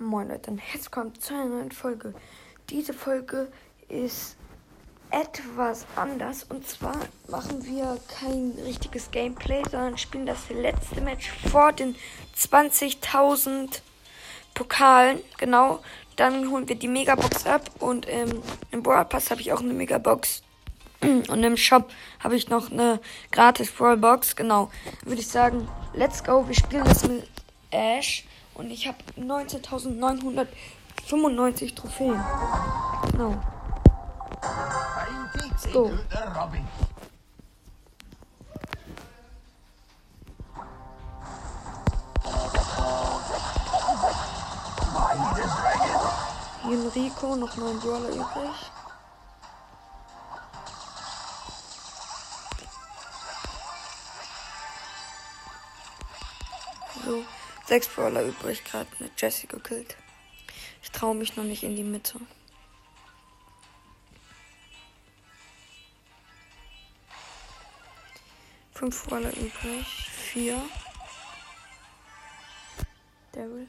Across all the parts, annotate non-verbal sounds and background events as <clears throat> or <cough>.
Moin Leute und herzlich willkommen zu einer neuen Folge. Diese Folge ist etwas anders und zwar machen wir kein richtiges Gameplay, sondern spielen das letzte Match vor den 20.000 Pokalen. Genau, dann holen wir die Megabox ab und ähm, im Brawl Pass habe ich auch eine Megabox. <clears throat> Und im Shop habe ich noch eine gratis Brawl Box. Genau, würde ich sagen, let's go. Wir spielen das mit Ash. Und ich habe 19.995 Trophäen. Genau. Let's go. Hier ein Rico, noch neun Brawler übrig. So, sechs Brawler übrig, gerade mit Jesse gekillt. Ich traue mich noch nicht in die Mitte. Fünf Brawler übrig, vier. Daryl.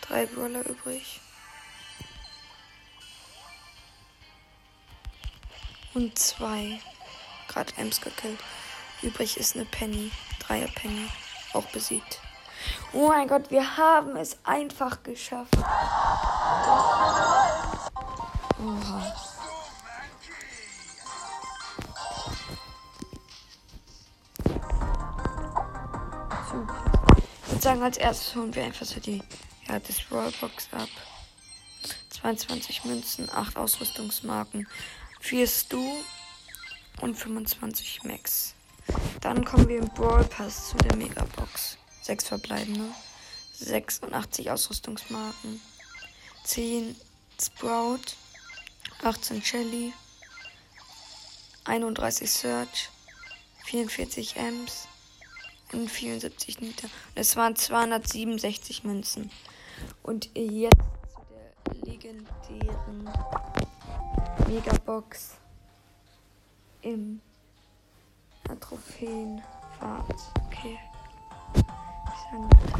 Drei Brawler übrig. Und zwei. Gerade Ems gekillt. Übrig ist eine Penny. Dreier Penny. Auch besiegt. Oh mein Gott, wir haben es einfach geschafft. Oha. Super. Ich würde sagen, als erstes holen wir einfach so die ja, das Rollbox ab. 22 Münzen, 8 Ausrüstungsmarken, 4 Stu und 25 Max. Dann kommen wir im Brawl Pass zu der Megabox. 6 verbleibende, 86 Ausrüstungsmarken, 10 Sprout, 18 Shelly, 31 Search, 44 Ems und 74 Niter. Es waren 267 Münzen. Und jetzt zu der legendären Megabox im Trophäenfahrt. Okay.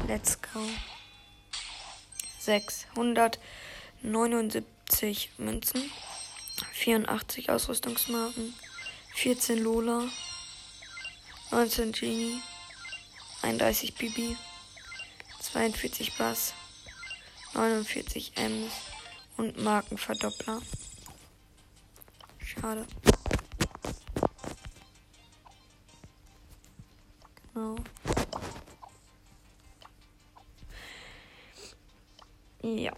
Let's go. 679 Münzen, 84 Ausrüstungsmarken, 14 Lola, 19 Genie, 31 Bibi, 42 Bass, 49 Ms und Markenverdoppler. Schade. Genau. Ja.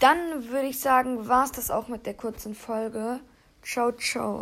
Dann würde ich sagen, war es das auch mit der kurzen Folge. Ciao, ciao.